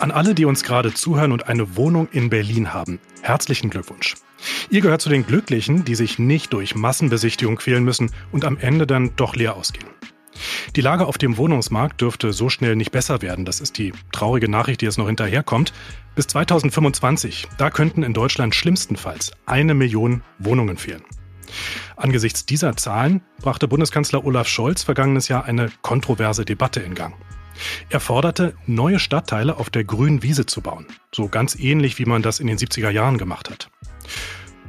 An alle, die uns gerade zuhören und eine Wohnung in Berlin haben, herzlichen Glückwunsch. Ihr gehört zu den Glücklichen, die sich nicht durch Massenbesichtigung quälen müssen und am Ende dann doch leer ausgehen. Die Lage auf dem Wohnungsmarkt dürfte so schnell nicht besser werden. Das ist die traurige Nachricht, die jetzt noch hinterherkommt. Bis 2025, da könnten in Deutschland schlimmstenfalls eine Million Wohnungen fehlen. Angesichts dieser Zahlen brachte Bundeskanzler Olaf Scholz vergangenes Jahr eine kontroverse Debatte in Gang. Er forderte, neue Stadtteile auf der grünen Wiese zu bauen. So ganz ähnlich, wie man das in den 70er Jahren gemacht hat.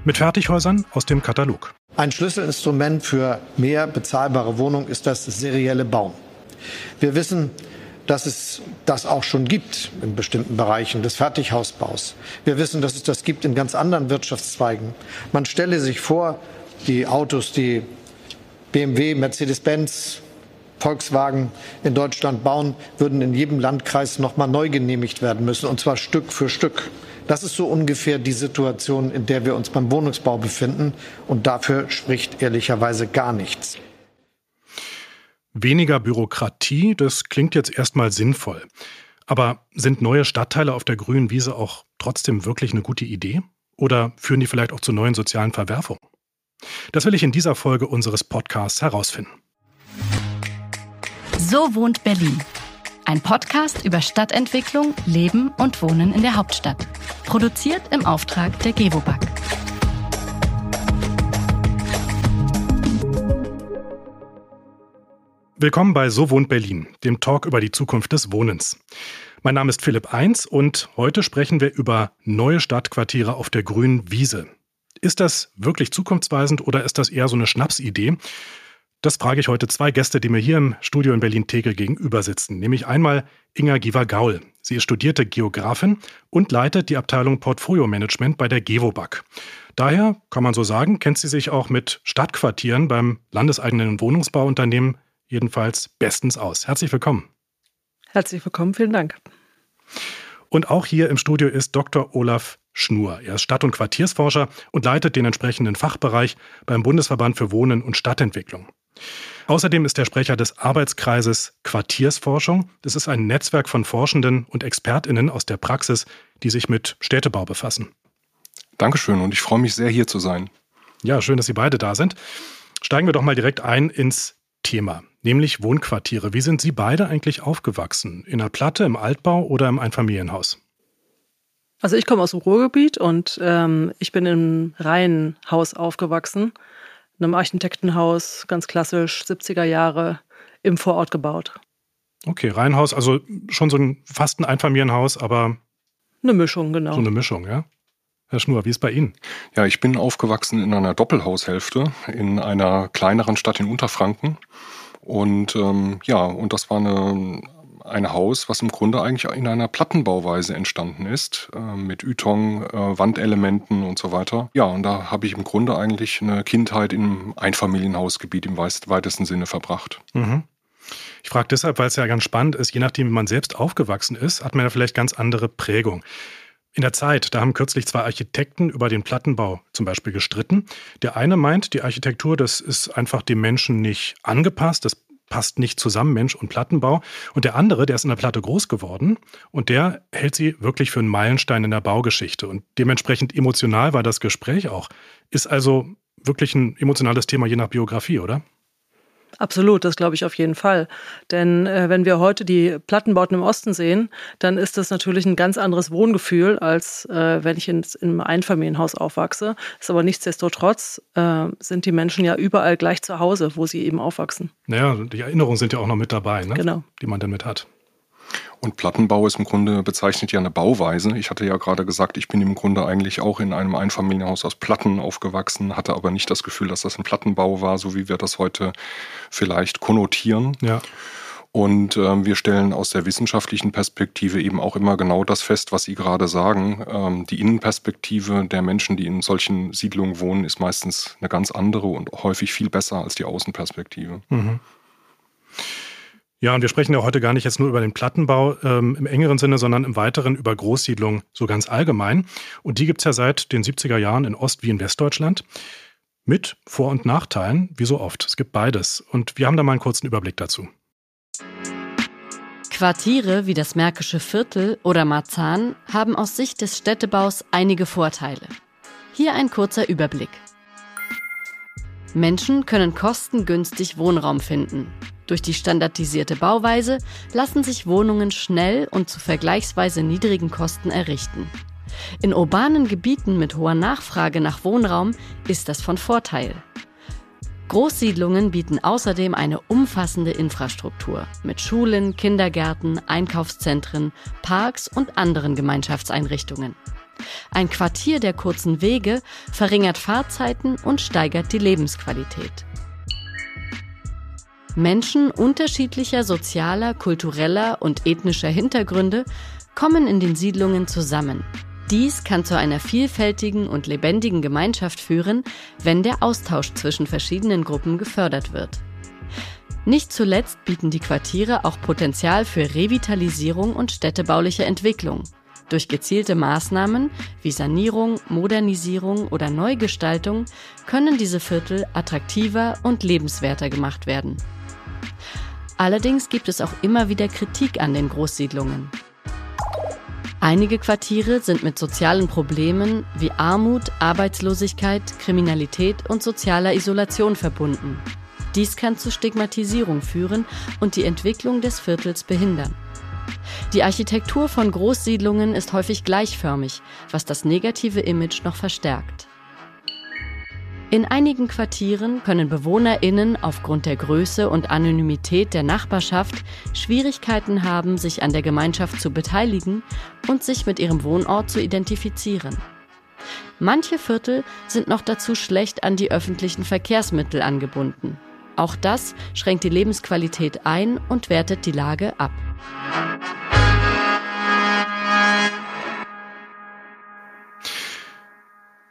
Mit Fertighäusern aus dem Katalog. Ein Schlüsselinstrument für mehr bezahlbare Wohnungen ist das serielle Bauen. Wir wissen, dass es das auch schon gibt in bestimmten Bereichen des Fertighausbaus. Wir wissen, dass es das gibt in ganz anderen Wirtschaftszweigen. Man stelle sich vor, die Autos, die BMW, Mercedes-Benz, Volkswagen in Deutschland bauen, würden in jedem Landkreis noch mal neu genehmigt werden müssen, und zwar Stück für Stück. Das ist so ungefähr die Situation, in der wir uns beim Wohnungsbau befinden. Und dafür spricht ehrlicherweise gar nichts. Weniger Bürokratie, das klingt jetzt erstmal sinnvoll. Aber sind neue Stadtteile auf der grünen Wiese auch trotzdem wirklich eine gute Idee? Oder führen die vielleicht auch zu neuen sozialen Verwerfungen? Das will ich in dieser Folge unseres Podcasts herausfinden. So wohnt Berlin. Ein Podcast über Stadtentwicklung, Leben und Wohnen in der Hauptstadt. Produziert im Auftrag der Gewobag. Willkommen bei So wohnt Berlin, dem Talk über die Zukunft des Wohnens. Mein Name ist Philipp Eins und heute sprechen wir über neue Stadtquartiere auf der grünen Wiese. Ist das wirklich zukunftsweisend oder ist das eher so eine Schnapsidee? Das frage ich heute zwei Gäste, die mir hier im Studio in Berlin-Tegel gegenüber sitzen. Nämlich einmal Inga Giva-Gaul. Sie ist studierte Geografin und leitet die Abteilung Portfolio Management bei der Gewobag. Daher, kann man so sagen, kennt sie sich auch mit Stadtquartieren beim landeseigenen Wohnungsbauunternehmen jedenfalls bestens aus. Herzlich willkommen. Herzlich willkommen, vielen Dank. Und auch hier im Studio ist Dr. Olaf Schnur. Er ist Stadt- und Quartiersforscher und leitet den entsprechenden Fachbereich beim Bundesverband für Wohnen und Stadtentwicklung. Außerdem ist er Sprecher des Arbeitskreises Quartiersforschung. Das ist ein Netzwerk von Forschenden und ExpertInnen aus der Praxis, die sich mit Städtebau befassen. Dankeschön und ich freue mich sehr, hier zu sein. Ja, schön, dass Sie beide da sind. Steigen wir doch mal direkt ein ins Thema, nämlich Wohnquartiere. Wie sind Sie beide eigentlich aufgewachsen? In der Platte, im Altbau oder im Einfamilienhaus? Also ich komme aus dem Ruhrgebiet und ähm, ich bin im Reihenhaus aufgewachsen einem Architektenhaus, ganz klassisch, 70er Jahre, im Vorort gebaut. Okay, Reihenhaus, also schon so ein fast ein Einfamilienhaus, aber. Eine Mischung, genau. So eine Mischung, ja. Herr Schnur, wie ist bei Ihnen? Ja, ich bin aufgewachsen in einer Doppelhaushälfte in einer kleineren Stadt in Unterfranken. Und ähm, ja, und das war eine ein Haus, was im Grunde eigentlich in einer Plattenbauweise entstanden ist, äh, mit Ytong, äh, Wandelementen und so weiter. Ja, und da habe ich im Grunde eigentlich eine Kindheit im Einfamilienhausgebiet im weitesten Sinne verbracht. Mhm. Ich frage deshalb, weil es ja ganz spannend ist, je nachdem, wie man selbst aufgewachsen ist, hat man ja vielleicht ganz andere Prägung. In der Zeit, da haben kürzlich zwei Architekten über den Plattenbau zum Beispiel gestritten. Der eine meint, die Architektur, das ist einfach dem Menschen nicht angepasst, das passt nicht zusammen, Mensch und Plattenbau. Und der andere, der ist in der Platte groß geworden und der hält sie wirklich für einen Meilenstein in der Baugeschichte. Und dementsprechend emotional war das Gespräch auch. Ist also wirklich ein emotionales Thema je nach Biografie, oder? Absolut, das glaube ich auf jeden Fall. Denn äh, wenn wir heute die Plattenbauten im Osten sehen, dann ist das natürlich ein ganz anderes Wohngefühl, als äh, wenn ich in, in einem Einfamilienhaus aufwachse. Ist aber nichtsdestotrotz äh, sind die Menschen ja überall gleich zu Hause, wo sie eben aufwachsen. Naja, die Erinnerungen sind ja auch noch mit dabei, ne? genau. die man dann mit hat. Und Plattenbau ist im Grunde bezeichnet ja eine Bauweise. Ich hatte ja gerade gesagt, ich bin im Grunde eigentlich auch in einem Einfamilienhaus aus Platten aufgewachsen, hatte aber nicht das Gefühl, dass das ein Plattenbau war, so wie wir das heute vielleicht konnotieren. Ja. Und äh, wir stellen aus der wissenschaftlichen Perspektive eben auch immer genau das fest, was Sie gerade sagen. Ähm, die Innenperspektive der Menschen, die in solchen Siedlungen wohnen, ist meistens eine ganz andere und häufig viel besser als die Außenperspektive. Mhm. Ja, und wir sprechen ja heute gar nicht jetzt nur über den Plattenbau ähm, im engeren Sinne, sondern im weiteren über Großsiedlungen so ganz allgemein. Und die gibt es ja seit den 70er Jahren in Ost- wie in Westdeutschland. Mit Vor- und Nachteilen, wie so oft. Es gibt beides. Und wir haben da mal einen kurzen Überblick dazu. Quartiere wie das Märkische Viertel oder Marzahn haben aus Sicht des Städtebaus einige Vorteile. Hier ein kurzer Überblick. Menschen können kostengünstig Wohnraum finden. Durch die standardisierte Bauweise lassen sich Wohnungen schnell und zu vergleichsweise niedrigen Kosten errichten. In urbanen Gebieten mit hoher Nachfrage nach Wohnraum ist das von Vorteil. Großsiedlungen bieten außerdem eine umfassende Infrastruktur mit Schulen, Kindergärten, Einkaufszentren, Parks und anderen Gemeinschaftseinrichtungen. Ein Quartier der kurzen Wege verringert Fahrzeiten und steigert die Lebensqualität. Menschen unterschiedlicher sozialer, kultureller und ethnischer Hintergründe kommen in den Siedlungen zusammen. Dies kann zu einer vielfältigen und lebendigen Gemeinschaft führen, wenn der Austausch zwischen verschiedenen Gruppen gefördert wird. Nicht zuletzt bieten die Quartiere auch Potenzial für Revitalisierung und städtebauliche Entwicklung. Durch gezielte Maßnahmen wie Sanierung, Modernisierung oder Neugestaltung können diese Viertel attraktiver und lebenswerter gemacht werden. Allerdings gibt es auch immer wieder Kritik an den Großsiedlungen. Einige Quartiere sind mit sozialen Problemen wie Armut, Arbeitslosigkeit, Kriminalität und sozialer Isolation verbunden. Dies kann zu Stigmatisierung führen und die Entwicklung des Viertels behindern. Die Architektur von Großsiedlungen ist häufig gleichförmig, was das negative Image noch verstärkt. In einigen Quartieren können Bewohnerinnen aufgrund der Größe und Anonymität der Nachbarschaft Schwierigkeiten haben, sich an der Gemeinschaft zu beteiligen und sich mit ihrem Wohnort zu identifizieren. Manche Viertel sind noch dazu schlecht an die öffentlichen Verkehrsmittel angebunden. Auch das schränkt die Lebensqualität ein und wertet die Lage ab.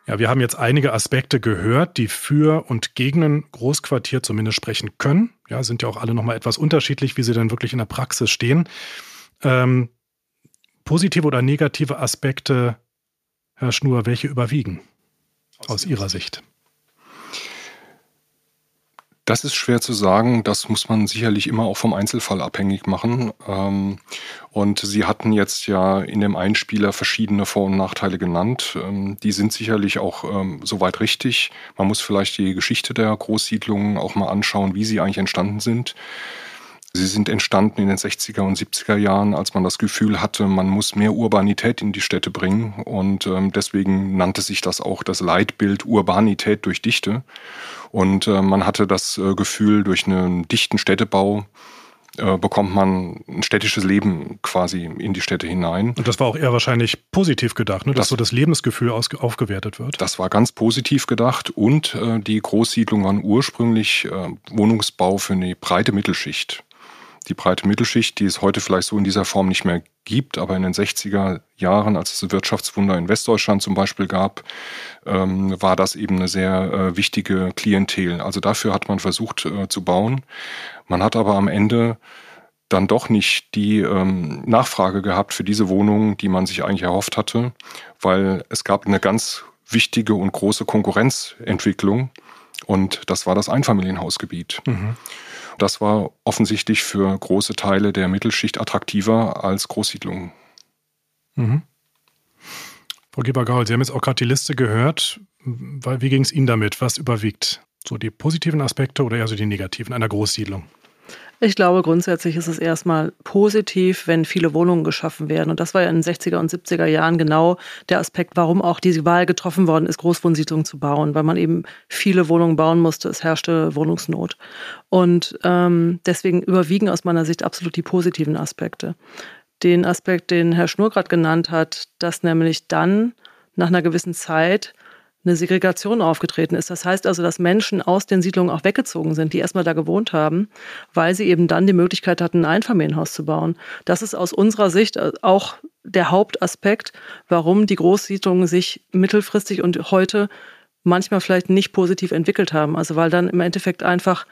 Ja, wir haben jetzt einige Aspekte gehört, die für und gegen ein Großquartier zumindest sprechen können. Ja, sind ja auch alle nochmal etwas unterschiedlich, wie sie dann wirklich in der Praxis stehen. Ähm, positive oder negative Aspekte, Herr Schnur, welche überwiegen aus Ihrer Sicht? Das ist schwer zu sagen. Das muss man sicherlich immer auch vom Einzelfall abhängig machen. Ähm, und Sie hatten jetzt ja in dem Einspieler verschiedene Vor- und Nachteile genannt. Ähm, die sind sicherlich auch ähm, soweit richtig. Man muss vielleicht die Geschichte der Großsiedlungen auch mal anschauen, wie sie eigentlich entstanden sind. Sie sind entstanden in den 60er und 70er Jahren, als man das Gefühl hatte, man muss mehr Urbanität in die Städte bringen. Und ähm, deswegen nannte sich das auch das Leitbild Urbanität durch Dichte. Und äh, man hatte das äh, Gefühl, durch einen dichten Städtebau äh, bekommt man ein städtisches Leben quasi in die Städte hinein. Und das war auch eher wahrscheinlich positiv gedacht, ne? dass das, so das Lebensgefühl aufgewertet wird. Das war ganz positiv gedacht und äh, die Großsiedlungen waren ursprünglich äh, Wohnungsbau für eine breite Mittelschicht die breite Mittelschicht, die es heute vielleicht so in dieser Form nicht mehr gibt, aber in den 60er Jahren, als es Wirtschaftswunder in Westdeutschland zum Beispiel gab, ähm, war das eben eine sehr äh, wichtige Klientel. Also dafür hat man versucht äh, zu bauen. Man hat aber am Ende dann doch nicht die ähm, Nachfrage gehabt für diese Wohnungen, die man sich eigentlich erhofft hatte, weil es gab eine ganz wichtige und große Konkurrenzentwicklung und das war das Einfamilienhausgebiet. Mhm. Das war offensichtlich für große Teile der Mittelschicht attraktiver als Großsiedlungen. Mhm. Frau Geber-Gaul, Sie haben jetzt auch gerade die Liste gehört. Wie ging es Ihnen damit? Was überwiegt? So die positiven Aspekte oder eher so die negativen einer Großsiedlung? Ich glaube, grundsätzlich ist es erstmal positiv, wenn viele Wohnungen geschaffen werden. Und das war ja in den 60er und 70er Jahren genau der Aspekt, warum auch diese Wahl getroffen worden ist, Großwohnsiedlungen zu bauen, weil man eben viele Wohnungen bauen musste. Es herrschte Wohnungsnot. Und ähm, deswegen überwiegen aus meiner Sicht absolut die positiven Aspekte. Den Aspekt, den Herr Schnur gerade genannt hat, dass nämlich dann nach einer gewissen Zeit eine Segregation aufgetreten ist. Das heißt also, dass Menschen aus den Siedlungen auch weggezogen sind, die erstmal da gewohnt haben, weil sie eben dann die Möglichkeit hatten, ein Einfamilienhaus zu bauen. Das ist aus unserer Sicht auch der Hauptaspekt, warum die Großsiedlungen sich mittelfristig und heute manchmal vielleicht nicht positiv entwickelt haben. Also weil dann im Endeffekt einfach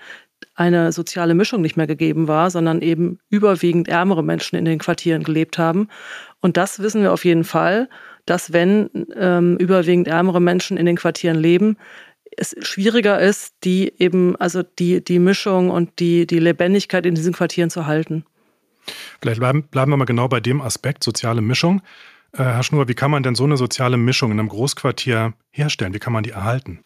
eine soziale Mischung nicht mehr gegeben war, sondern eben überwiegend ärmere Menschen in den Quartieren gelebt haben. Und das wissen wir auf jeden Fall dass wenn ähm, überwiegend ärmere Menschen in den Quartieren leben, es schwieriger ist, die eben, also die, die Mischung und die, die Lebendigkeit in diesen Quartieren zu halten. Vielleicht bleiben, bleiben wir mal genau bei dem Aspekt soziale Mischung. Äh, Herr Schnur, wie kann man denn so eine soziale Mischung in einem Großquartier herstellen? Wie kann man die erhalten?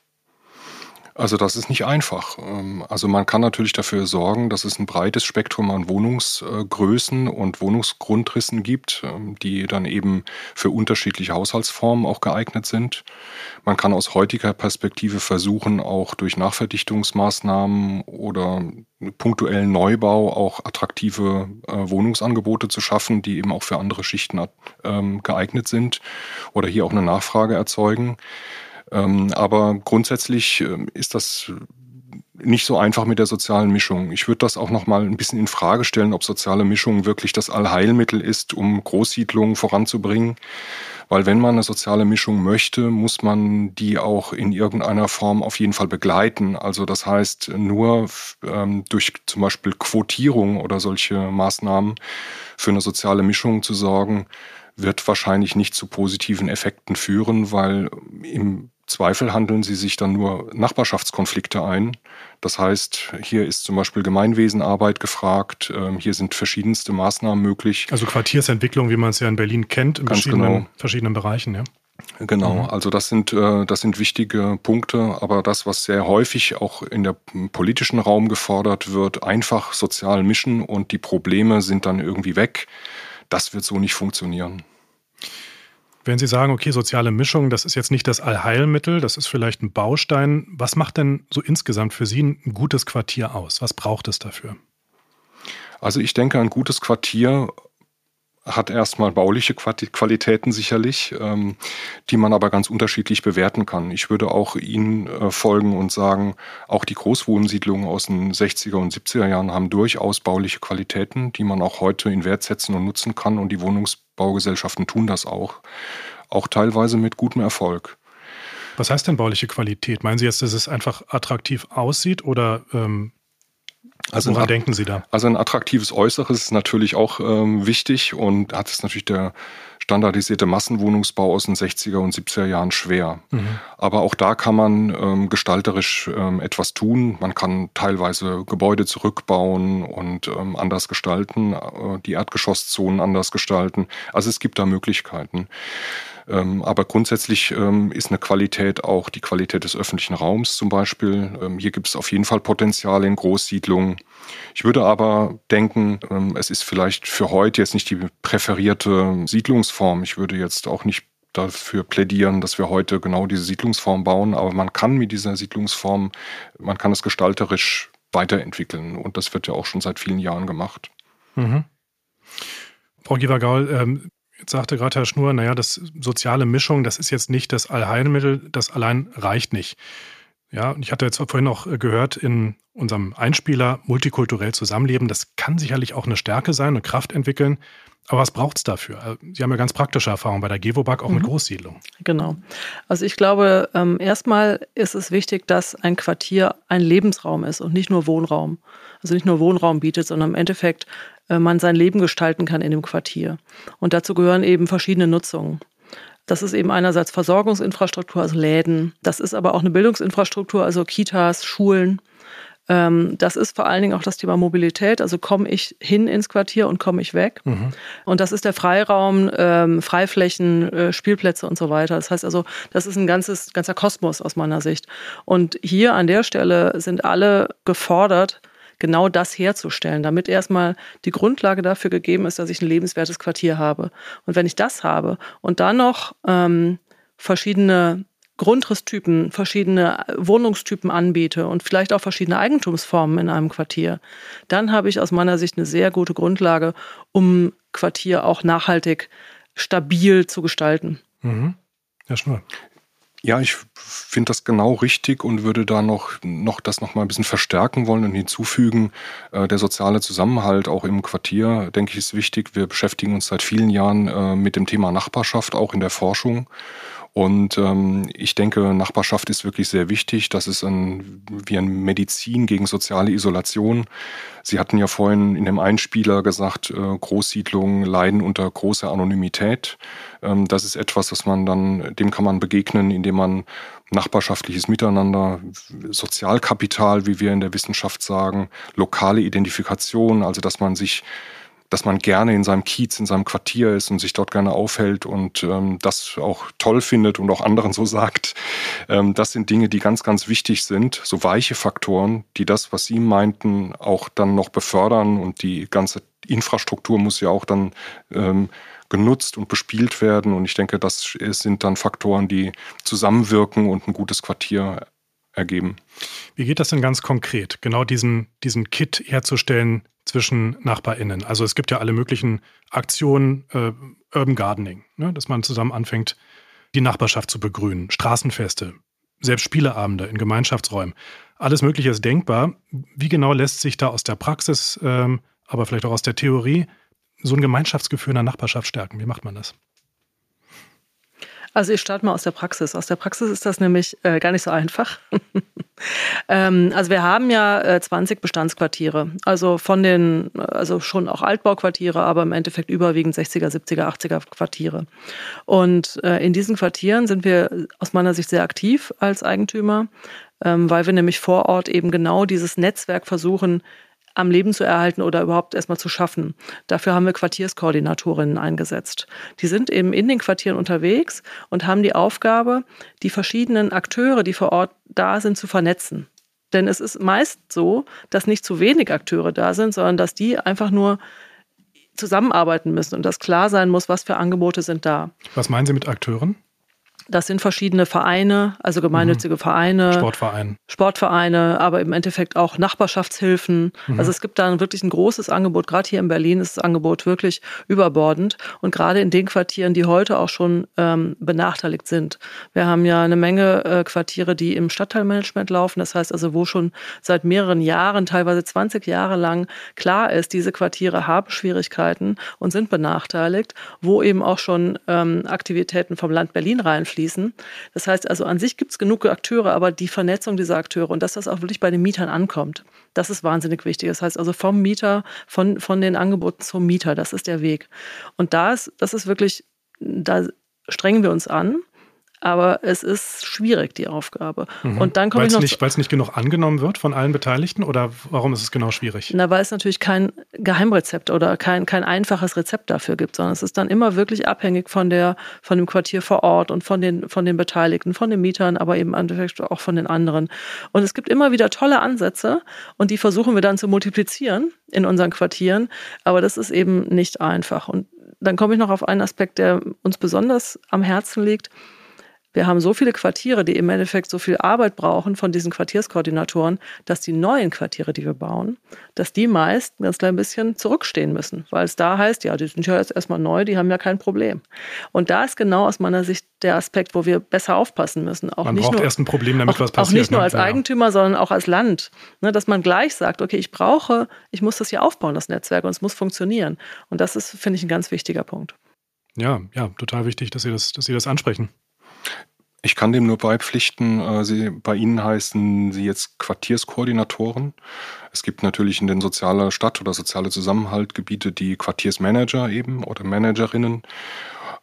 Also das ist nicht einfach. Ähm, also man kann natürlich dafür sorgen, dass es ein breites Spektrum an Wohnungsgrößen und Wohnungsgrundrissen gibt, ähm, die dann eben für unterschiedliche Haushaltsformen auch geeignet sind. Man kann aus heutiger Perspektive versuchen, auch durch Nachverdichtungsmaßnahmen oder punktuellen Neubau auch attraktive äh, Wohnungsangebote zu schaffen, die eben auch für andere Schichten ähm, geeignet sind oder hier auch eine Nachfrage erzeugen. Ähm, aber grundsätzlich ähm, ist das nicht so einfach mit der sozialen Mischung. Ich würde das auch noch mal ein bisschen in Frage stellen, ob soziale Mischung wirklich das Allheilmittel ist, um Großsiedlungen voranzubringen. Weil wenn man eine soziale Mischung möchte, muss man die auch in irgendeiner Form auf jeden Fall begleiten. Also das heißt, nur ähm, durch zum Beispiel Quotierung oder solche Maßnahmen für eine soziale Mischung zu sorgen, wird wahrscheinlich nicht zu positiven Effekten führen, weil im Zweifel handeln sie sich dann nur Nachbarschaftskonflikte ein. Das heißt, hier ist zum Beispiel Gemeinwesenarbeit gefragt, ähm, hier sind verschiedenste Maßnahmen möglich. Also Quartiersentwicklung, wie man es ja in Berlin kennt, in verschiedenen, genau. verschiedenen Bereichen, ja. Genau, mhm. also das sind, äh, das sind wichtige Punkte, aber das, was sehr häufig auch in der politischen Raum gefordert wird, einfach sozial mischen und die Probleme sind dann irgendwie weg, das wird so nicht funktionieren. Wenn Sie sagen, okay, soziale Mischung, das ist jetzt nicht das Allheilmittel, das ist vielleicht ein Baustein. Was macht denn so insgesamt für Sie ein gutes Quartier aus? Was braucht es dafür? Also ich denke, ein gutes Quartier hat erstmal bauliche Qualitäten sicherlich, ähm, die man aber ganz unterschiedlich bewerten kann. Ich würde auch Ihnen äh, folgen und sagen, auch die Großwohnsiedlungen aus den 60er und 70er Jahren haben durchaus bauliche Qualitäten, die man auch heute in Wert setzen und nutzen kann. Und die Wohnungsbaugesellschaften tun das auch, auch teilweise mit gutem Erfolg. Was heißt denn bauliche Qualität? Meinen Sie jetzt, dass es einfach attraktiv aussieht oder ähm, also Woran denken Sie da? Also ein attraktives Äußeres ist natürlich auch ähm, wichtig und hat es natürlich der standardisierte Massenwohnungsbau aus den 60er und 70er Jahren schwer. Mhm. Aber auch da kann man ähm, gestalterisch ähm, etwas tun. Man kann teilweise Gebäude zurückbauen und ähm, anders gestalten, äh, die Erdgeschosszonen anders gestalten. Also es gibt da Möglichkeiten. Ähm, aber grundsätzlich ähm, ist eine Qualität auch die Qualität des öffentlichen Raums zum Beispiel. Ähm, hier gibt es auf jeden Fall Potenzial in Großsiedlungen. Ich würde aber denken, es ist vielleicht für heute jetzt nicht die präferierte Siedlungsform. Ich würde jetzt auch nicht dafür plädieren, dass wir heute genau diese Siedlungsform bauen, aber man kann mit dieser Siedlungsform, man kann es gestalterisch weiterentwickeln und das wird ja auch schon seit vielen Jahren gemacht. Mhm. Frau Givergaul, ähm, Jetzt sagte gerade Herr Schnur, naja, das soziale Mischung, das ist jetzt nicht das Allheilmittel, das allein reicht nicht. Ja, und ich hatte jetzt vorhin auch gehört in unserem Einspieler multikulturell zusammenleben, das kann sicherlich auch eine Stärke sein, eine Kraft entwickeln. Aber was braucht es dafür? Also, Sie haben ja ganz praktische Erfahrungen bei der Gewobag, auch mhm. mit Großsiedlungen. Genau. Also ich glaube, ähm, erstmal ist es wichtig, dass ein Quartier ein Lebensraum ist und nicht nur Wohnraum. Also nicht nur Wohnraum bietet, sondern im Endeffekt äh, man sein Leben gestalten kann in dem Quartier. Und dazu gehören eben verschiedene Nutzungen. Das ist eben einerseits Versorgungsinfrastruktur, also Läden. Das ist aber auch eine Bildungsinfrastruktur, also Kitas, Schulen. Ähm, das ist vor allen Dingen auch das Thema Mobilität. Also komme ich hin ins Quartier und komme ich weg. Mhm. Und das ist der Freiraum, ähm, Freiflächen, äh, Spielplätze und so weiter. Das heißt also, das ist ein ganzes, ganzer Kosmos aus meiner Sicht. Und hier an der Stelle sind alle gefordert, genau das herzustellen, damit erstmal die Grundlage dafür gegeben ist, dass ich ein lebenswertes Quartier habe. Und wenn ich das habe und dann noch ähm, verschiedene Grundrisstypen, verschiedene Wohnungstypen anbiete und vielleicht auch verschiedene Eigentumsformen in einem Quartier, dann habe ich aus meiner Sicht eine sehr gute Grundlage, um Quartier auch nachhaltig stabil zu gestalten. Mhm. Herr Schnur. Ja, ich finde das genau richtig und würde da noch, noch das noch mal ein bisschen verstärken wollen und hinzufügen. Äh, der soziale Zusammenhalt auch im Quartier, denke ich, ist wichtig. Wir beschäftigen uns seit vielen Jahren äh, mit dem Thema Nachbarschaft, auch in der Forschung. Und ähm, ich denke, Nachbarschaft ist wirklich sehr wichtig. Das ist ein, wie ein Medizin gegen soziale Isolation. Sie hatten ja vorhin in dem Einspieler gesagt, äh, Großsiedlungen leiden unter großer Anonymität. Ähm, das ist etwas, das man dann, dem kann man begegnen, indem man nachbarschaftliches Miteinander, Sozialkapital, wie wir in der Wissenschaft sagen, lokale Identifikation, also dass man sich dass man gerne in seinem Kiez, in seinem Quartier ist und sich dort gerne aufhält und ähm, das auch toll findet und auch anderen so sagt. Ähm, das sind Dinge, die ganz, ganz wichtig sind, so weiche Faktoren, die das, was Sie meinten, auch dann noch befördern und die ganze Infrastruktur muss ja auch dann ähm, genutzt und bespielt werden. Und ich denke, das sind dann Faktoren, die zusammenwirken und ein gutes Quartier ergeben. Wie geht das denn ganz konkret, genau diesen, diesen Kit herzustellen zwischen NachbarInnen? Also es gibt ja alle möglichen Aktionen, äh, Urban Gardening, ne? dass man zusammen anfängt, die Nachbarschaft zu begrünen, Straßenfeste, selbst Spieleabende in Gemeinschaftsräumen. Alles Mögliche ist denkbar. Wie genau lässt sich da aus der Praxis, ähm, aber vielleicht auch aus der Theorie, so ein Gemeinschaftsgefühl in der Nachbarschaft stärken? Wie macht man das? Also ich starte mal aus der Praxis. Aus der Praxis ist das nämlich äh, gar nicht so einfach. ähm, also wir haben ja äh, 20 Bestandsquartiere, also von den, also schon auch Altbauquartiere, aber im Endeffekt überwiegend 60er, 70er, 80er Quartiere. Und äh, in diesen Quartieren sind wir aus meiner Sicht sehr aktiv als Eigentümer, ähm, weil wir nämlich vor Ort eben genau dieses Netzwerk versuchen, am Leben zu erhalten oder überhaupt erstmal zu schaffen. Dafür haben wir Quartierskoordinatorinnen eingesetzt. Die sind eben in den Quartieren unterwegs und haben die Aufgabe, die verschiedenen Akteure, die vor Ort da sind, zu vernetzen. Denn es ist meist so, dass nicht zu wenig Akteure da sind, sondern dass die einfach nur zusammenarbeiten müssen und dass klar sein muss, was für Angebote sind da. Was meinen Sie mit Akteuren? Das sind verschiedene Vereine, also gemeinnützige mhm. Vereine. Sportvereine. Sportvereine, aber im Endeffekt auch Nachbarschaftshilfen. Mhm. Also es gibt da wirklich ein großes Angebot. Gerade hier in Berlin ist das Angebot wirklich überbordend. Und gerade in den Quartieren, die heute auch schon ähm, benachteiligt sind. Wir haben ja eine Menge äh, Quartiere, die im Stadtteilmanagement laufen. Das heißt also, wo schon seit mehreren Jahren, teilweise 20 Jahre lang klar ist, diese Quartiere haben Schwierigkeiten und sind benachteiligt, wo eben auch schon ähm, Aktivitäten vom Land Berlin reinfließen fließen. Das heißt also, an sich gibt es genug Akteure, aber die Vernetzung dieser Akteure und dass das auch wirklich bei den Mietern ankommt, das ist wahnsinnig wichtig. Das heißt also vom Mieter, von, von den Angeboten zum Mieter, das ist der Weg. Und da ist, das ist wirklich, da strengen wir uns an. Aber es ist schwierig, die Aufgabe. Mhm. Und dann komme ich noch. Weil es nicht genug angenommen wird von allen Beteiligten oder warum ist es genau schwierig? Na, weil es natürlich kein Geheimrezept oder kein, kein einfaches Rezept dafür gibt, sondern es ist dann immer wirklich abhängig von der, von dem Quartier vor Ort und von den, von den Beteiligten, von den Mietern, aber eben auch von den anderen. Und es gibt immer wieder tolle Ansätze und die versuchen wir dann zu multiplizieren in unseren Quartieren. Aber das ist eben nicht einfach. Und dann komme ich noch auf einen Aspekt, der uns besonders am Herzen liegt. Wir haben so viele Quartiere, die im Endeffekt so viel Arbeit brauchen von diesen Quartierskoordinatoren, dass die neuen Quartiere, die wir bauen, dass die meist ein ganz klein bisschen zurückstehen müssen, weil es da heißt, ja, die sind ja jetzt erstmal neu, die haben ja kein Problem. Und da ist genau aus meiner Sicht der Aspekt, wo wir besser aufpassen müssen. Auch man nicht braucht nur, erst ein Problem, damit auch, was passiert. Auch nicht nur ne? als Eigentümer, sondern auch als Land. Ne, dass man gleich sagt, okay, ich brauche, ich muss das hier aufbauen, das Netzwerk, und es muss funktionieren. Und das ist, finde ich, ein ganz wichtiger Punkt. Ja, ja, total wichtig, dass Sie das, dass Sie das ansprechen. Ich kann dem nur beipflichten. Äh, sie, bei Ihnen heißen Sie jetzt Quartierskoordinatoren. Es gibt natürlich in den sozialen Stadt- oder soziale Zusammenhaltgebiete die Quartiersmanager eben oder Managerinnen.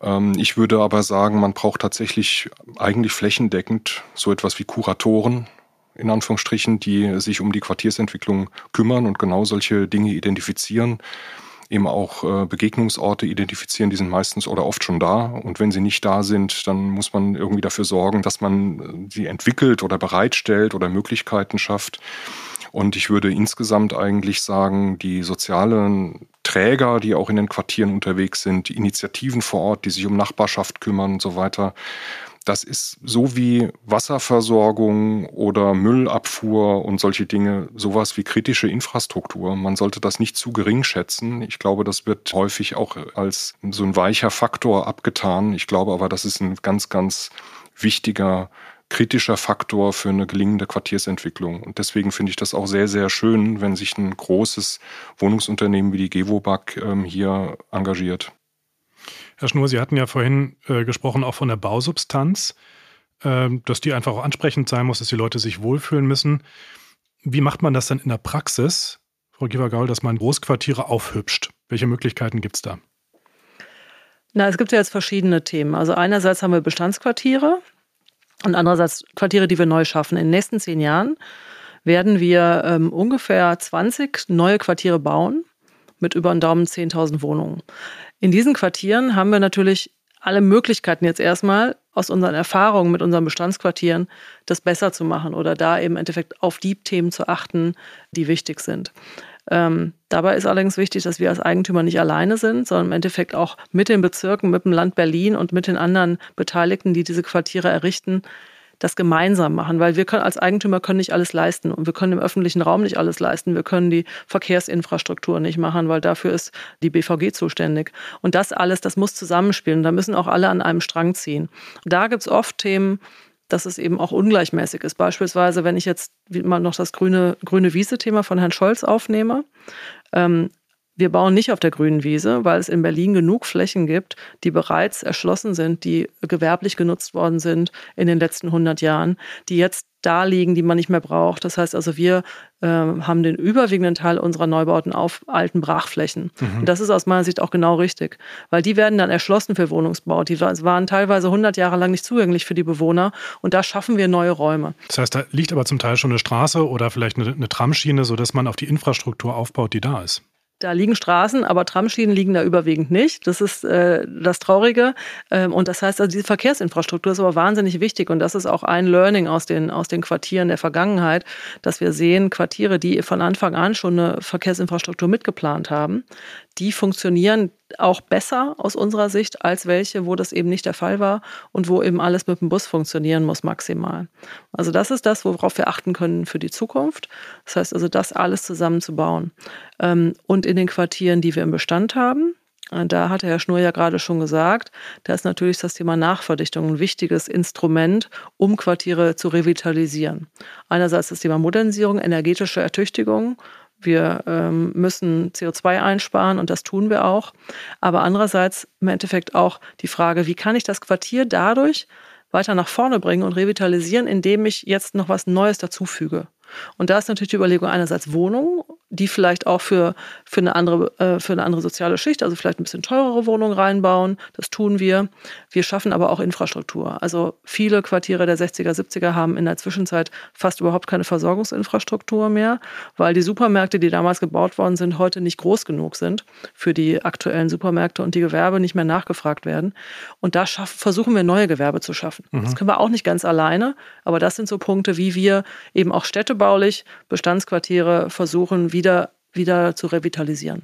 Ähm, ich würde aber sagen, man braucht tatsächlich eigentlich flächendeckend so etwas wie Kuratoren, in Anführungsstrichen, die sich um die Quartiersentwicklung kümmern und genau solche Dinge identifizieren eben auch äh, Begegnungsorte identifizieren, die sind meistens oder oft schon da. Und wenn sie nicht da sind, dann muss man irgendwie dafür sorgen, dass man äh, sie entwickelt oder bereitstellt oder Möglichkeiten schafft. Und ich würde insgesamt eigentlich sagen, die sozialen Träger, die auch in den Quartieren unterwegs sind, die Initiativen vor Ort, die sich um Nachbarschaft kümmern und so weiter, das ist so wie Wasserversorgung oder Müllabfuhr und solche Dinge, sowas wie kritische Infrastruktur. Man sollte das nicht zu gering schätzen. Ich glaube, das wird häufig auch als so ein weicher Faktor abgetan. Ich glaube aber, das ist ein ganz, ganz wichtiger kritischer Faktor für eine gelingende Quartiersentwicklung. Und deswegen finde ich das auch sehr, sehr schön, wenn sich ein großes Wohnungsunternehmen wie die Gewobag ähm, hier engagiert. Herr Schnur, Sie hatten ja vorhin äh, gesprochen auch von der Bausubstanz, äh, dass die einfach auch ansprechend sein muss, dass die Leute sich wohlfühlen müssen. Wie macht man das dann in der Praxis, Frau Givergaul, dass man Großquartiere aufhübscht? Welche Möglichkeiten gibt es da? Na, es gibt ja jetzt verschiedene Themen. Also einerseits haben wir Bestandsquartiere und andererseits Quartiere, die wir neu schaffen. In den nächsten zehn Jahren werden wir ähm, ungefähr 20 neue Quartiere bauen mit über einen Daumen 10.000 Wohnungen. In diesen Quartieren haben wir natürlich alle Möglichkeiten jetzt erstmal aus unseren Erfahrungen mit unseren Bestandsquartieren das besser zu machen oder da eben im Endeffekt auf die Themen zu achten, die wichtig sind. Ähm, dabei ist allerdings wichtig, dass wir als Eigentümer nicht alleine sind, sondern im Endeffekt auch mit den Bezirken, mit dem Land Berlin und mit den anderen Beteiligten, die diese Quartiere errichten, das gemeinsam machen, weil wir können als Eigentümer können nicht alles leisten und wir können im öffentlichen Raum nicht alles leisten. Wir können die Verkehrsinfrastruktur nicht machen, weil dafür ist die BVG zuständig. Und das alles, das muss zusammenspielen. Da müssen auch alle an einem Strang ziehen. Da gibt es oft Themen, dass es eben auch ungleichmäßig ist. Beispielsweise, wenn ich jetzt mal noch das grüne, grüne Wiese-Thema von Herrn Scholz aufnehme. Ähm, wir bauen nicht auf der grünen Wiese, weil es in Berlin genug Flächen gibt, die bereits erschlossen sind, die gewerblich genutzt worden sind in den letzten 100 Jahren, die jetzt da liegen, die man nicht mehr braucht. Das heißt also, wir äh, haben den überwiegenden Teil unserer Neubauten auf alten Brachflächen. Mhm. Und das ist aus meiner Sicht auch genau richtig, weil die werden dann erschlossen für Wohnungsbau. Die waren teilweise 100 Jahre lang nicht zugänglich für die Bewohner und da schaffen wir neue Räume. Das heißt, da liegt aber zum Teil schon eine Straße oder vielleicht eine, eine Tramschiene, sodass man auf die Infrastruktur aufbaut, die da ist. Da liegen Straßen, aber Tramschienen liegen da überwiegend nicht. Das ist äh, das Traurige. Ähm, und das heißt, also diese Verkehrsinfrastruktur ist aber wahnsinnig wichtig. Und das ist auch ein Learning aus den, aus den Quartieren der Vergangenheit, dass wir sehen, Quartiere, die von Anfang an schon eine Verkehrsinfrastruktur mitgeplant haben, die funktionieren auch besser aus unserer Sicht als welche, wo das eben nicht der Fall war und wo eben alles mit dem Bus funktionieren muss maximal. Also das ist das, worauf wir achten können für die Zukunft. Das heißt also, das alles zusammenzubauen. Ähm, und in den Quartieren, die wir im Bestand haben, äh, da hatte Herr Schnur ja gerade schon gesagt, da ist natürlich das Thema Nachverdichtung ein wichtiges Instrument, um Quartiere zu revitalisieren. Einerseits das Thema Modernisierung, energetische Ertüchtigung wir ähm, müssen CO2 einsparen und das tun wir auch. Aber andererseits im Endeffekt auch die Frage, wie kann ich das Quartier dadurch weiter nach vorne bringen und revitalisieren, indem ich jetzt noch was Neues dazufüge. Und da ist natürlich die Überlegung einerseits Wohnungen, die vielleicht auch für, für, eine andere, äh, für eine andere soziale Schicht, also vielleicht ein bisschen teurere Wohnungen reinbauen. Das tun wir. Wir schaffen aber auch Infrastruktur. Also viele Quartiere der 60er, 70er haben in der Zwischenzeit fast überhaupt keine Versorgungsinfrastruktur mehr, weil die Supermärkte, die damals gebaut worden sind, heute nicht groß genug sind für die aktuellen Supermärkte und die Gewerbe nicht mehr nachgefragt werden. Und da schaffen, versuchen wir neue Gewerbe zu schaffen. Mhm. Das können wir auch nicht ganz alleine, aber das sind so Punkte, wie wir eben auch Städte städtebaulich Bestandsquartiere versuchen wieder, wieder zu revitalisieren.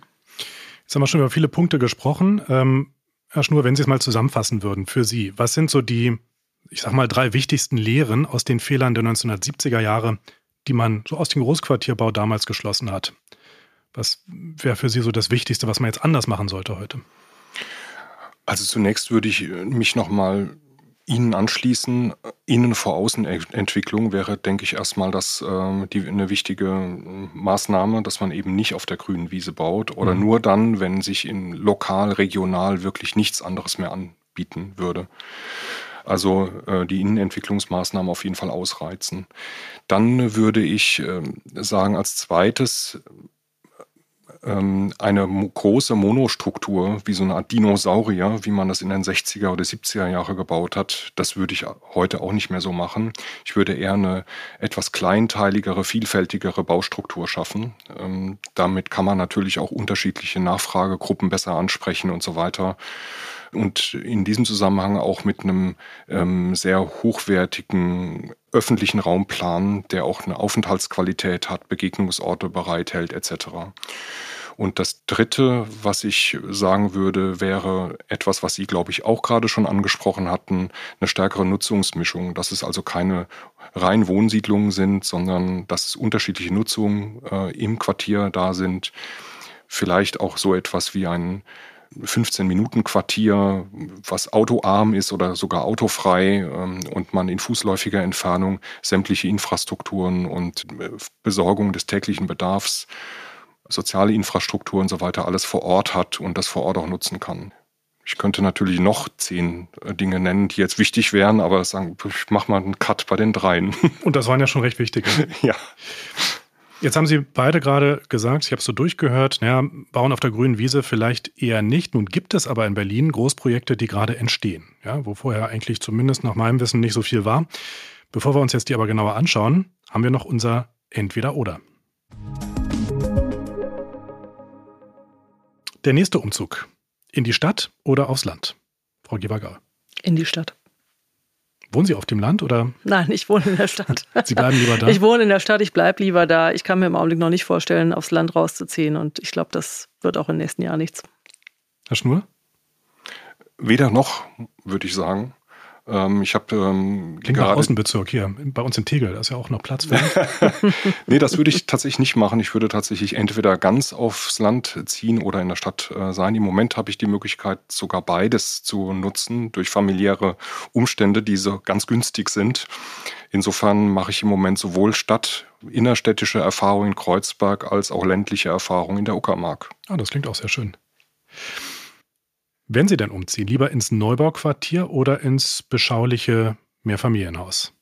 Jetzt haben wir schon über viele Punkte gesprochen. Ähm, Herr Schnur, wenn Sie es mal zusammenfassen würden für Sie, was sind so die, ich sag mal, drei wichtigsten Lehren aus den Fehlern der 1970er Jahre, die man so aus dem Großquartierbau damals geschlossen hat? Was wäre für Sie so das Wichtigste, was man jetzt anders machen sollte heute? Also zunächst würde ich mich nochmal Ihnen anschließen, Innen vor Außen Entwicklung wäre, denke ich, erstmal das, äh, die, eine wichtige äh, Maßnahme, dass man eben nicht auf der grünen Wiese baut oder mhm. nur dann, wenn sich in lokal, regional wirklich nichts anderes mehr anbieten würde. Also äh, die Innenentwicklungsmaßnahmen auf jeden Fall ausreizen. Dann würde ich äh, sagen, als zweites ähm, eine große Monostruktur, wie so eine Art Dinosaurier, wie man das in den 60er oder 70er Jahre gebaut hat, das würde ich heute auch nicht mehr so machen. Ich würde eher eine etwas kleinteiligere, vielfältigere Baustruktur schaffen. Ähm, damit kann man natürlich auch unterschiedliche Nachfragegruppen besser ansprechen und so weiter und in diesem Zusammenhang auch mit einem ähm, sehr hochwertigen öffentlichen Raumplan, der auch eine Aufenthaltsqualität hat, Begegnungsorte bereithält etc. Und das Dritte, was ich sagen würde, wäre etwas, was Sie, glaube ich, auch gerade schon angesprochen hatten, eine stärkere Nutzungsmischung, dass es also keine rein Wohnsiedlungen sind, sondern dass es unterschiedliche Nutzungen äh, im Quartier da sind. Vielleicht auch so etwas wie ein 15-Minuten-Quartier, was autoarm ist oder sogar autofrei ähm, und man in fußläufiger Entfernung sämtliche Infrastrukturen und äh, Besorgung des täglichen Bedarfs, soziale Infrastruktur und so weiter alles vor Ort hat und das vor Ort auch nutzen kann. Ich könnte natürlich noch zehn äh, Dinge nennen, die jetzt wichtig wären, aber sagen, ich mache mal einen Cut bei den dreien. Und das waren ja schon recht wichtige. ja. Jetzt haben Sie beide gerade gesagt, ich habe es so durchgehört, naja, bauen auf der grünen Wiese vielleicht eher nicht. Nun gibt es aber in Berlin Großprojekte, die gerade entstehen, ja, wo vorher eigentlich zumindest nach meinem Wissen nicht so viel war. Bevor wir uns jetzt die aber genauer anschauen, haben wir noch unser Entweder-Oder. Der nächste Umzug. In die Stadt oder aufs Land? Frau Giebergau. In die Stadt. Wohnen Sie auf dem Land oder? Nein, ich wohne in der Stadt. Sie bleiben lieber da? Ich wohne in der Stadt, ich bleibe lieber da. Ich kann mir im Augenblick noch nicht vorstellen, aufs Land rauszuziehen und ich glaube, das wird auch im nächsten Jahr nichts. Herr Schnur? Weder noch, würde ich sagen. Ähm, ich habe ähm, Klingt nach Außenbezirk hier, bei uns in Tegel, da ist ja auch noch Platz für. nee, das würde ich tatsächlich nicht machen. Ich würde tatsächlich entweder ganz aufs Land ziehen oder in der Stadt äh, sein. Im Moment habe ich die Möglichkeit, sogar beides zu nutzen durch familiäre Umstände, die so ganz günstig sind. Insofern mache ich im Moment sowohl Stadt, innerstädtische Erfahrungen in Kreuzberg als auch ländliche Erfahrungen in der Uckermark. Ah, das klingt auch sehr schön. Wenn Sie denn umziehen, lieber ins Neubauquartier oder ins beschauliche Mehrfamilienhaus?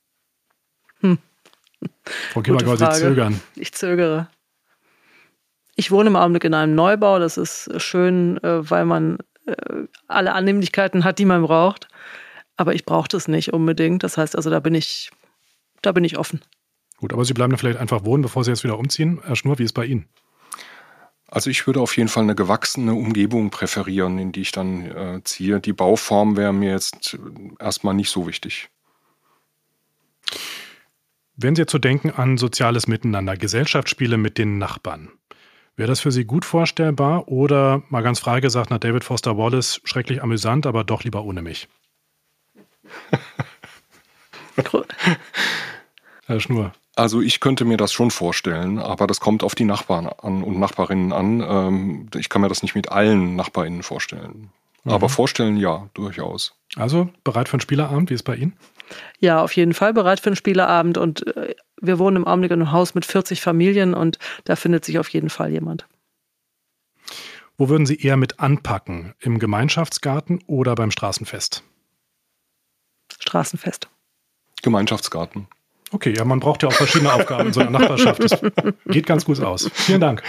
Hm. Frau Kimmergau, Sie zögern. Ich zögere. Ich wohne im Augenblick in einem Neubau. Das ist schön, äh, weil man äh, alle Annehmlichkeiten hat, die man braucht. Aber ich brauche das nicht unbedingt. Das heißt also, da bin ich, da bin ich offen. Gut, aber Sie bleiben da vielleicht einfach wohnen, bevor Sie jetzt wieder umziehen. Herr Schnur, wie ist es bei Ihnen? Also ich würde auf jeden Fall eine gewachsene Umgebung präferieren, in die ich dann äh, ziehe. Die Bauform wäre mir jetzt erstmal nicht so wichtig. Wenn Sie jetzt so denken an soziales Miteinander, Gesellschaftsspiele mit den Nachbarn, wäre das für Sie gut vorstellbar oder mal ganz frei gesagt nach David Foster Wallace schrecklich amüsant, aber doch lieber ohne mich? Herr Schnur. Also ich könnte mir das schon vorstellen, aber das kommt auf die Nachbarn an und Nachbarinnen an. Ähm, ich kann mir das nicht mit allen Nachbarinnen vorstellen. Mhm. Aber vorstellen ja, durchaus. Also bereit für einen Spieleabend, wie ist es bei Ihnen? Ja, auf jeden Fall bereit für einen Spieleabend. Und äh, wir wohnen im Augenblick in einem Haus mit 40 Familien und da findet sich auf jeden Fall jemand. Wo würden Sie eher mit anpacken? Im Gemeinschaftsgarten oder beim Straßenfest? Straßenfest. Gemeinschaftsgarten. Okay, ja, man braucht ja auch verschiedene Aufgaben in so einer Nachbarschaft. Das geht ganz gut aus. Vielen Dank.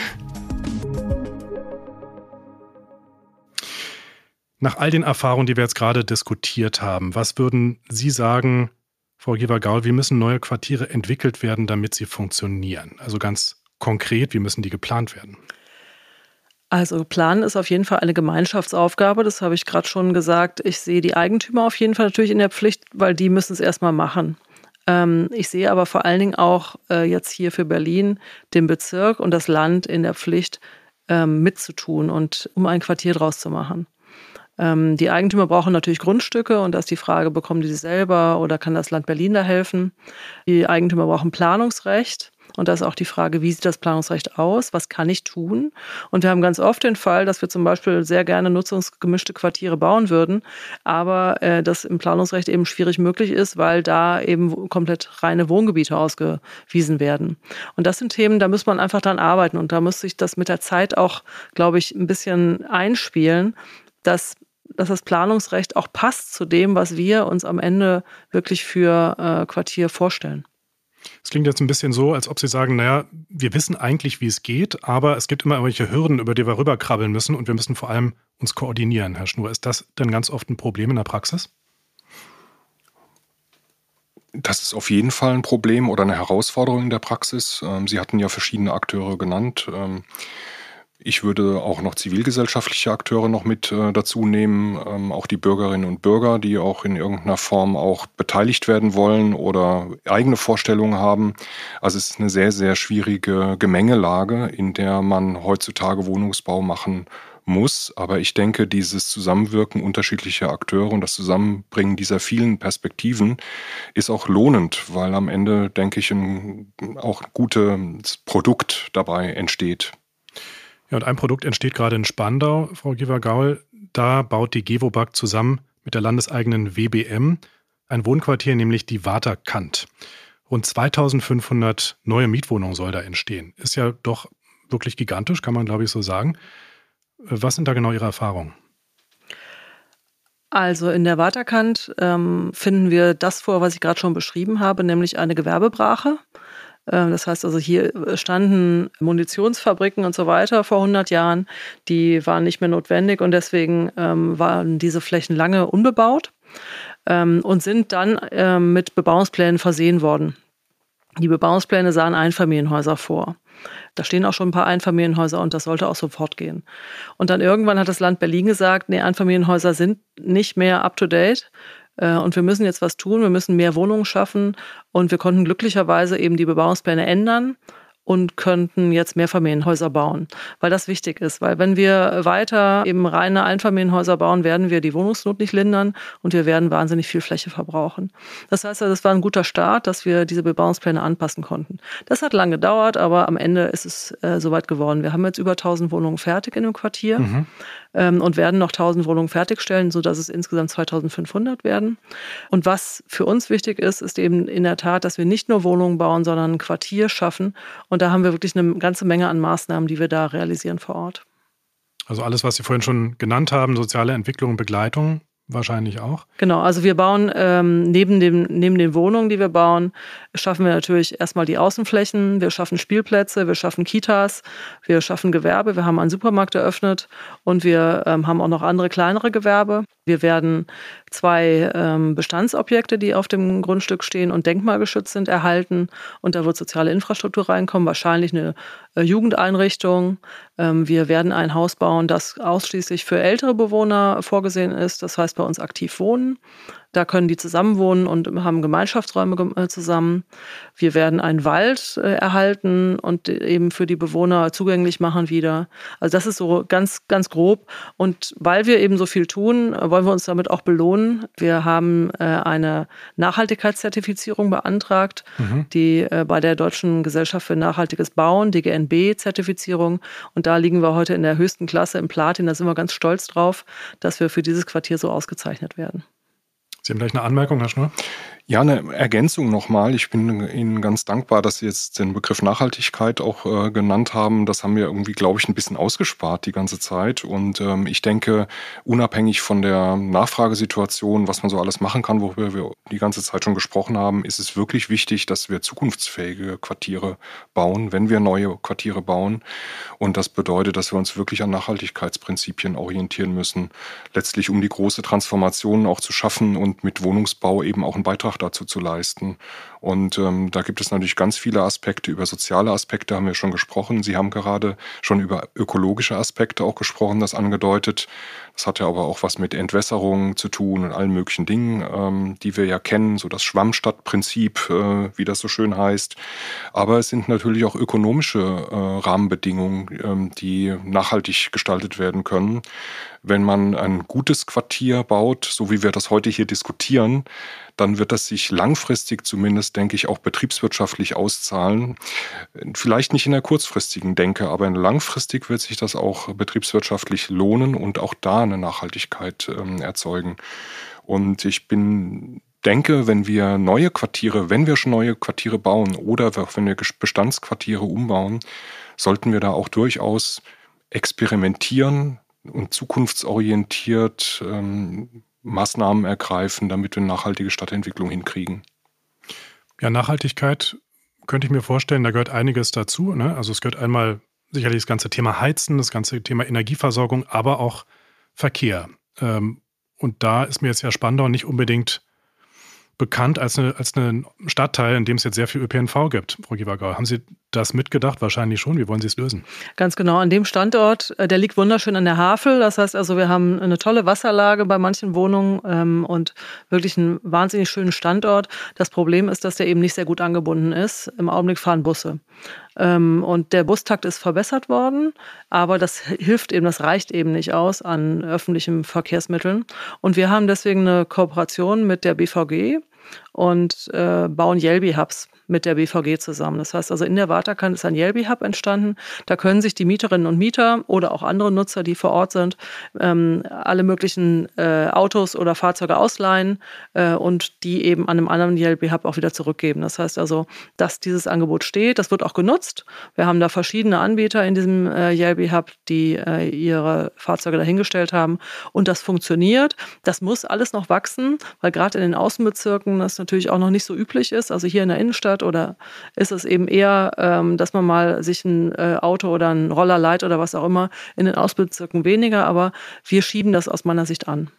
Nach all den Erfahrungen, die wir jetzt gerade diskutiert haben, was würden Sie sagen, Frau Geber-Gaul, wie müssen neue Quartiere entwickelt werden, damit sie funktionieren? Also ganz konkret, wie müssen die geplant werden? Also planen ist auf jeden Fall eine Gemeinschaftsaufgabe, das habe ich gerade schon gesagt. Ich sehe die Eigentümer auf jeden Fall natürlich in der Pflicht, weil die müssen es erstmal machen. Ähm, ich sehe aber vor allen Dingen auch äh, jetzt hier für Berlin den Bezirk und das Land in der Pflicht, ähm, mitzutun und um ein Quartier draus zu machen. Ähm, die Eigentümer brauchen natürlich Grundstücke und da ist die Frage, bekommen die sie selber oder kann das Land Berlin da helfen? Die Eigentümer brauchen Planungsrecht. Und da ist auch die Frage, wie sieht das Planungsrecht aus? Was kann ich tun? Und wir haben ganz oft den Fall, dass wir zum Beispiel sehr gerne nutzungsgemischte Quartiere bauen würden, aber äh, das im Planungsrecht eben schwierig möglich ist, weil da eben komplett reine Wohngebiete ausgewiesen werden. Und das sind Themen, da muss man einfach dran arbeiten und da muss sich das mit der Zeit auch, glaube ich, ein bisschen einspielen, dass dass das Planungsrecht auch passt zu dem, was wir uns am Ende wirklich für äh, Quartier vorstellen. Es klingt jetzt ein bisschen so, als ob Sie sagen, naja, wir wissen eigentlich, wie es geht, aber es gibt immer irgendwelche Hürden, über die wir rüberkrabbeln müssen und wir müssen vor allem uns koordinieren, Herr Schnur. Ist das denn ganz oft ein Problem in der Praxis? Das ist auf jeden Fall ein Problem oder eine Herausforderung in der Praxis. Ähm, Sie hatten ja verschiedene Akteure genannt. Ich würde auch noch zivilgesellschaftliche Akteure noch mit äh, dazu nehmen, ähm, auch die Bürgerinnen und Bürger, die auch in irgendeiner Form auch beteiligt werden wollen oder eigene Vorstellungen haben. Also es ist eine sehr, sehr schwierige Gemengelage, in der man heutzutage Wohnungsbau machen muss. Aber ich denke, dieses Zusammenwirken unterschiedlicher Akteure und das Zusammenbringen dieser vielen Perspektiven ist auch lohnend, weil am Ende, denke ich, ein auch gutes Produkt dabei entsteht. Ja, und ein Produkt entsteht gerade in Spandau, Frau Giver-Gaul. Da baut die Gewobag zusammen mit der landeseigenen WBM ein Wohnquartier, nämlich die Waterkant. Rund 2500 neue Mietwohnungen soll da entstehen. Ist ja doch wirklich gigantisch, kann man glaube ich so sagen. Was sind da genau Ihre Erfahrungen? Also in der Waterkant ähm, finden wir das vor, was ich gerade schon beschrieben habe, nämlich eine Gewerbebrache. Ähm, das heißt also, hier standen Munitionsfabriken und so weiter vor 100 Jahren, die waren nicht mehr notwendig und deswegen ähm, waren diese Flächen lange unbebaut ähm, und sind dann mit Bebauungsplänen versehen worden. Die Bebauungspläne sahen Einfamilienhäuser vor. Da stehen auch schon ein paar Einfamilienhäuser und das sollte auch sofort gehen. Und dann irgendwann hat das Land Berlin gesagt, nee, Einfamilienhäuser sind nicht mehr up-to-date äh, und wir müssen jetzt was tun, wir müssen mehr Wohnungen schaffen und wir konnten glücklicherweise eben die Bebauungspläne ändern und könnten jetzt Mehrfamilienhäuser bauen, weil das wichtig ist. Weil wenn wir weiter eben reine Einfamilienhäuser bauen, werden wir die Wohnungsnot nicht lindern und wir werden wahnsinnig viel Fläche verbrauchen. Das heißt, das war ein guter Start, dass wir diese Bebauungspläne anpassen konnten. Das hat lange gedauert, aber am Ende ist es äh, soweit geworden. Wir haben jetzt über 1000 Wohnungen fertig in dem Quartier. Mhm ähm, und werden noch 1000 Wohnungen fertigstellen, sodass es insgesamt 2500 werden. Und was für uns wichtig ist, ist eben in der Tat, dass wir nicht nur Wohnungen bauen, sondern ein Quartier schaffen. Und da haben wir wirklich eine ganze Menge an Maßnahmen, die wir da realisieren vor Ort. Also alles, was Sie vorhin schon genannt haben, soziale Entwicklung und Begleitung, wahrscheinlich auch. Genau, also wir bauen ähm, neben, dem, neben den Wohnungen, die wir bauen, schaffen wir natürlich erstmal die Außenflächen, wir schaffen Spielplätze, wir schaffen Kitas, wir schaffen Gewerbe, wir haben einen Supermarkt eröffnet und wir ähm, haben auch noch andere kleinere Gewerbe. Wir werden zwei ähm, Bestandsobjekte, die auf dem Grundstück stehen und denkmalgeschützt sind, erhalten. Und da wird soziale Infrastruktur reinkommen, wahrscheinlich eine äh, Jugendeinrichtung. Ähm, wir werden ein Haus bauen, das ausschließlich für ältere Bewohner vorgesehen ist, das heißt bei uns aktiv wohnen. Da können die zusammenwohnen und haben Gemeinschaftsräume äh, zusammen. Wir werden einen Wald äh, erhalten und eben für die Bewohner zugänglich machen wieder. Also das ist so ganz, ganz grob. Und weil wir eben so viel tun, wollen wir uns damit auch belohnen. Wir haben äh, eine Nachhaltigkeitszertifizierung beantragt, mhm. die bei der Deutschen Gesellschaft für nachhaltiges Bauen, DGNB-Zertifizierung. Und da liegen wir heute in der höchsten Klasse im Platin. Da sind wir ganz stolz drauf, dass wir für dieses Quartier so ausgezeichnet werden. Sie haben gleich eine Anmerkung, Herr Schnur? Ja, eine Ergänzung nochmal. Ich bin Ihnen ganz dankbar, dass Sie jetzt den Begriff Nachhaltigkeit auch äh, genannt haben. Das haben wir irgendwie, glaube ich, ein bisschen ausgespart die ganze Zeit. Und ähm, ich denke, unabhängig von der Nachfragesituation, was man so alles machen kann, worüber wir die ganze Zeit schon gesprochen haben, ist es wirklich wichtig, dass wir zukunftsfähige Quartiere bauen, wenn wir neue Quartiere bauen. Und das bedeutet, dass wir uns wirklich an Nachhaltigkeitsprinzipien orientieren müssen, letztlich um die große Transformation auch zu schaffen und mit Wohnungsbau eben auch einen Beitrag dazu zu leisten. Und ähm, da gibt es natürlich ganz viele Aspekte. Über soziale Aspekte haben wir schon gesprochen. Sie haben gerade schon über ökologische Aspekte auch gesprochen, das angedeutet. Das hat ja aber auch was mit Entwässerung zu tun und allen möglichen Dingen, ähm, die wir ja kennen, so das Schwammstadtprinzip, äh, wie das so schön heißt. Aber es sind natürlich auch ökonomische äh, Rahmenbedingungen, ähm, die nachhaltig gestaltet werden können. Wenn man ein gutes Quartier baut, so wie wir das heute hier diskutieren, dann wird das sich langfristig zumindest, denke ich, auch betriebswirtschaftlich auszahlen. Vielleicht nicht in der kurzfristigen Denke, aber langfristig wird sich das auch betriebswirtschaftlich lohnen und auch da eine Nachhaltigkeit ähm, erzeugen. Und ich bin denke, wenn wir neue Quartiere, wenn wir schon neue Quartiere bauen oder wenn wir Bestandsquartiere umbauen, sollten wir da auch durchaus experimentieren und zukunftsorientiert ähm, Maßnahmen ergreifen, damit wir nachhaltige Stadtentwicklung hinkriegen? Ja, Nachhaltigkeit könnte ich mir vorstellen, da gehört einiges dazu. Ne? Also es gehört einmal sicherlich das ganze Thema Heizen, das ganze Thema Energieversorgung, aber auch Verkehr. Ähm, und da ist mir jetzt ja Spandau nicht unbedingt bekannt als, eine, als ein Stadtteil, in dem es jetzt sehr viel ÖPNV gibt, Frau Givergau. Haben Sie das mitgedacht? Wahrscheinlich schon. Wie wollen Sie es lösen? Ganz genau. An dem Standort, äh, der liegt wunderschön an der Havel. Das heißt also, wir haben eine tolle Wasserlage bei manchen Wohnungen ähm, und wirklich einen wahnsinnig schönen Standort. Das Problem ist, dass der eben nicht sehr gut angebunden ist. Im Augenblick fahren Busse. Ähm, und der Bustakt ist verbessert worden, aber das hilft eben, das reicht eben nicht aus an öffentlichen Verkehrsmitteln. Und wir haben deswegen eine Kooperation mit der BVG und äh, bauen Yelby-Hubs mit der BVG zusammen. Das heißt also, in der Waterkant ist ein Yelby-Hub entstanden. Da können sich die Mieterinnen und Mieter oder auch andere Nutzer, die vor Ort sind, ähm, alle möglichen äh, Autos oder Fahrzeuge ausleihen äh, und die eben an einem anderen Yelby-Hub auch wieder zurückgeben. Das heißt also, dass dieses Angebot steht, das wird auch genutzt. Wir haben da verschiedene Anbieter in diesem äh, Yelby-Hub, die äh, ihre Fahrzeuge dahingestellt haben und das funktioniert. Das muss alles noch wachsen, weil gerade in den Außenbezirken das natürlich auch noch nicht so üblich ist. Also hier in der Innenstadt hat? Oder ist es eben eher, ähm, dass man mal sich ein äh, Auto oder ein Roller leiht oder was auch immer in den Ausbezirken weniger? Aber wir schieben das aus meiner Sicht an.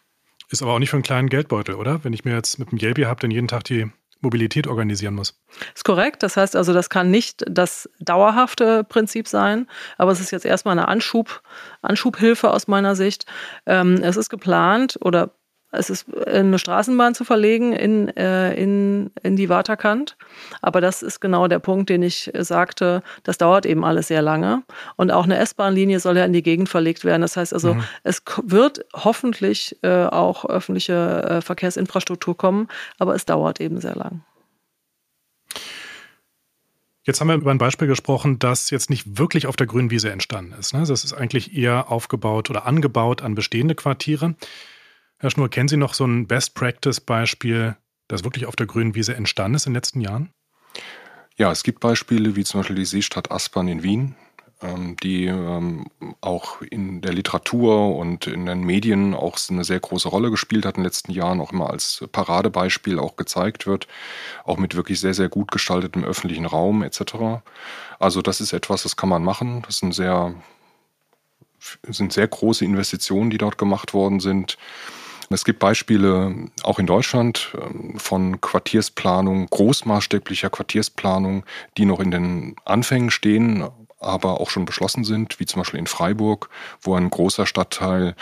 Ist aber auch nicht für einen kleinen Geldbeutel, oder? Wenn ich mir jetzt mit dem Yelby habe, dann jeden Tag die Mobilität organisieren muss. Ist korrekt. Das heißt also, das kann nicht das dauerhafte Prinzip sein, aber es ist jetzt erstmal eine Anschub, Anschubhilfe aus meiner Sicht. Ähm, es ist geplant oder es ist eine Straßenbahn zu verlegen in, äh, in, in die Waterkant. Aber das ist genau der Punkt, den ich sagte. Das dauert eben alles sehr lange. Und auch eine S-Bahn-Linie soll ja in die Gegend verlegt werden. Das heißt also, mhm. es wird hoffentlich äh, auch öffentliche äh, Verkehrsinfrastruktur kommen, aber es dauert eben sehr lang. Jetzt haben wir über ein Beispiel gesprochen, das jetzt nicht wirklich auf der grünen Wiese entstanden ist. Ne? Das ist eigentlich eher aufgebaut oder angebaut an bestehende Quartiere. Herr Schnur, kennen Sie noch so ein Best-Practice-Beispiel, das wirklich auf der grünen Wiese entstanden ist in den letzten Jahren? Ja, es gibt Beispiele wie zum Beispiel die Seestadt Aspern in Wien, ähm, die ähm, auch in der Literatur und in den Medien auch eine sehr große Rolle gespielt hat in den letzten Jahren, auch immer als Paradebeispiel auch gezeigt wird, auch mit wirklich sehr, sehr gut gestaltetem öffentlichen Raum etc. Also das ist etwas, das kann man machen. Das sind sehr, sind sehr große Investitionen, die dort gemacht worden sind. Es gibt Beispiele auch in Deutschland ähm, von Quartiersplanung, großmaßstäblicher Quartiersplanung, die noch in den Anfängen stehen, aber auch schon beschlossen sind, wie zum Beispiel in Freiburg, wo ein großer Stadtteil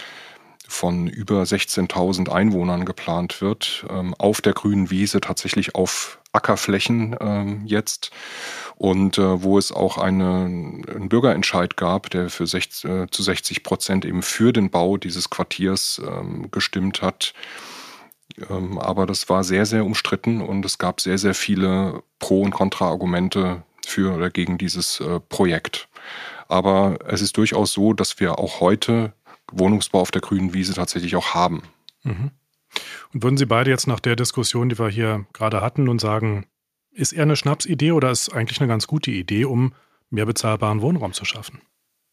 von über 16.000 Einwohnern geplant wird, ähm, auf der grünen Wiese, tatsächlich auf Ackerflächen ähm, jetzt und äh, wo es auch eine, einen Bürgerentscheid gab, der für 60, äh, zu 60 Prozent eben für den Bau dieses Quartiers ähm, gestimmt hat. Ähm, aber das war sehr, sehr umstritten und es gab sehr, sehr viele Pro- und Kontra-Argumente für oder gegen dieses äh, Projekt. Aber es ist durchaus so, dass wir auch heute Wohnungsbau auf der grünen Wiese tatsächlich auch haben. Mhm. Und würden Sie beide jetzt nach der Diskussion, die wir hier gerade hatten, nun sagen, ist eher eine Schnapsidee oder ist eigentlich eine ganz gute Idee, um mehr bezahlbaren Wohnraum zu schaffen?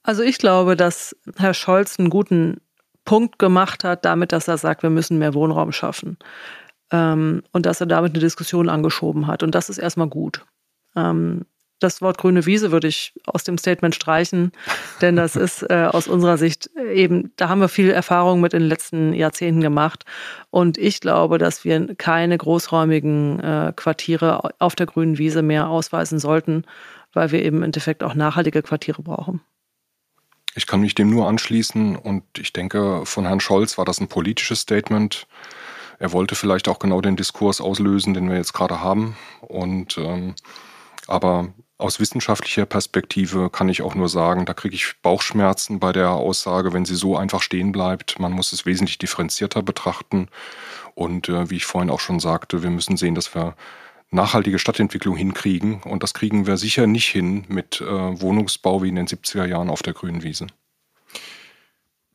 Also ich glaube, dass Herr Scholz einen guten Punkt gemacht hat, damit, dass er sagt, wir müssen mehr Wohnraum schaffen. Ähm, und dass er damit eine Diskussion angeschoben hat. Und das ist erstmal gut. Ähm, das Wort grüne Wiese würde ich aus dem Statement streichen, denn das ist äh, aus unserer Sicht eben, da haben wir viel Erfahrung mit in den letzten Jahrzehnten gemacht. Und ich glaube, dass wir keine großräumigen äh, Quartiere auf der grünen Wiese mehr ausweisen sollten, weil wir eben im Endeffekt auch nachhaltige Quartiere brauchen. Ich kann mich dem nur anschließen und ich denke, von Herrn Scholz war das ein politisches Statement. Er wollte vielleicht auch genau den Diskurs auslösen, den wir jetzt gerade haben. Und ähm, aber aus wissenschaftlicher Perspektive kann ich auch nur sagen, da kriege ich Bauchschmerzen bei der Aussage, wenn sie so einfach stehen bleibt. Man muss es wesentlich differenzierter betrachten. Und äh, wie ich vorhin auch schon sagte, wir müssen sehen, dass wir nachhaltige Stadtentwicklung hinkriegen. Und das kriegen wir sicher nicht hin mit äh, Wohnungsbau wie in den 70er Jahren auf der grünen Wiese.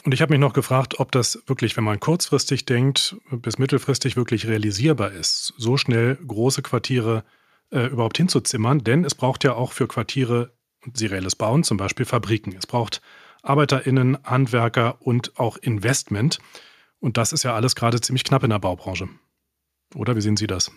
Und ich habe mich noch gefragt, ob das wirklich, wenn man kurzfristig denkt, bis mittelfristig wirklich realisierbar ist, so schnell große Quartiere äh, überhaupt hinzuzimmern, denn es braucht ja auch für Quartiere serielles Bauen, zum Beispiel Fabriken. Es braucht ArbeiterInnen, Handwerker und auch Investment. Und das ist ja alles gerade ziemlich knapp in der Baubranche. Oder wie sehen Sie das?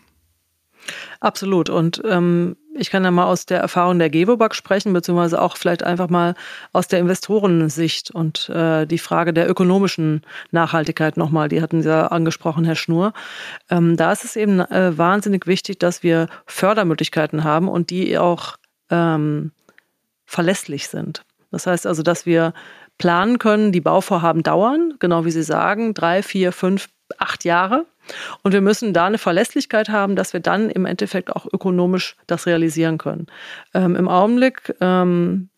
Absolut. Und ähm, ich kann ja mal aus der Erfahrung der Gewobag sprechen, beziehungsweise auch vielleicht einfach mal aus der Investorensicht und äh, die Frage der ökonomischen Nachhaltigkeit nochmal, die hatten Sie ja angesprochen, Herr Schnur. Ähm, da ist es eben äh, wahnsinnig wichtig, dass wir Fördermöglichkeiten haben und die auch ähm, verlässlich sind. Das heißt also, dass wir planen können, die Bauvorhaben dauern, genau wie Sie sagen, drei, vier, fünf, acht Jahre. Und wir müssen da eine Verlässlichkeit haben, dass wir dann im Endeffekt auch ökonomisch das realisieren können. Ähm, Im Augenblick ähm,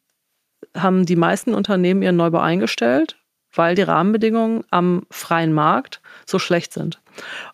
haben die meisten Unternehmen ihren Neubau eingestellt, weil die Rahmenbedingungen am freien Markt so schlecht sind.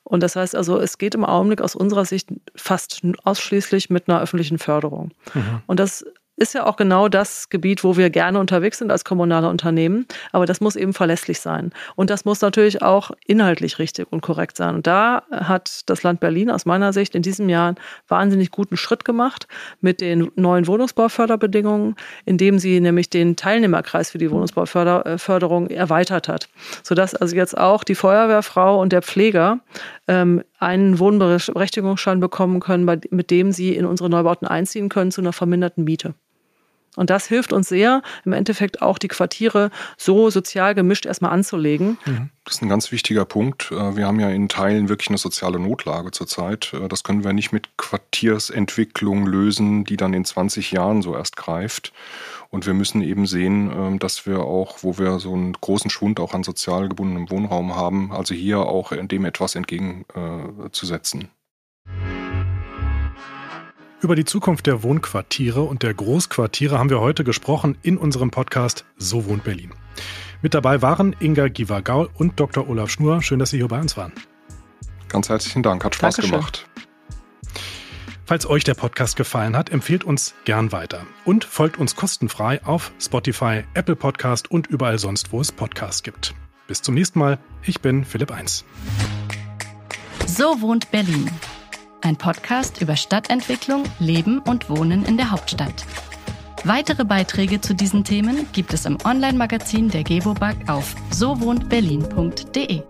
Und das heißt also, es geht im Augenblick aus unserer Sicht fast ausschließlich mit einer öffentlichen Förderung. Mhm. Und das ist ja auch genau das Gebiet, wo wir gerne unterwegs sind als kommunale Unternehmen. Aber das muss eben verlässlich sein. Und das muss natürlich auch inhaltlich richtig und korrekt sein. Und da hat das Land Berlin aus meiner Sicht in diesem Jahr einen wahnsinnig guten Schritt gemacht mit den neuen Wohnungsbauförderbedingungen, indem sie nämlich den Teilnehmerkreis für die Wohnungsbauförderung erweitert hat. Sodass also jetzt auch die Feuerwehrfrau und der Pfleger ähm, einen Wohnberechtigungsschein bekommen können, mit dem sie in unsere Neubauten einziehen können zu einer verminderten Miete. Und das hilft uns sehr, im Endeffekt auch die Quartiere so sozial gemischt erstmal anzulegen. Mhm. Das ist ein ganz wichtiger Punkt. Äh, wir haben ja in Teilen wirklich eine soziale Notlage zurzeit. Äh, das können wir nicht mit Quartiersentwicklung lösen, die dann in 20 Jahren so erst greift. Und wir müssen eben sehen, ähm, dass wir auch, wo wir so einen großen Schwund auch an sozial gebundenem Wohnraum haben, also hier auch dem etwas entgegenzusetzen. Über die Zukunft der Wohnquartiere und der Großquartiere haben wir heute gesprochen in unserem Podcast So wohnt Berlin. Mit dabei waren Inga Giva-Gaul und Dr. Olaf Schnur. Schön, dass Sie hier bei uns waren. Ganz herzlichen Dank, hat Spaß Dankeschön. gemacht. Falls euch der Podcast gefallen hat, empfehlt uns gern weiter und folgt uns kostenfrei auf Spotify, Apple Podcast und überall sonst, wo es Podcasts gibt. Bis zum nächsten Mal. Ich bin Philipp Eins. So wohnt Berlin. Ein Podcast über Stadtentwicklung, Leben und Wohnen in der Hauptstadt. Weitere Beiträge zu diesen Themen gibt es im Online-Magazin der Gebobag auf sowohntberlin.de.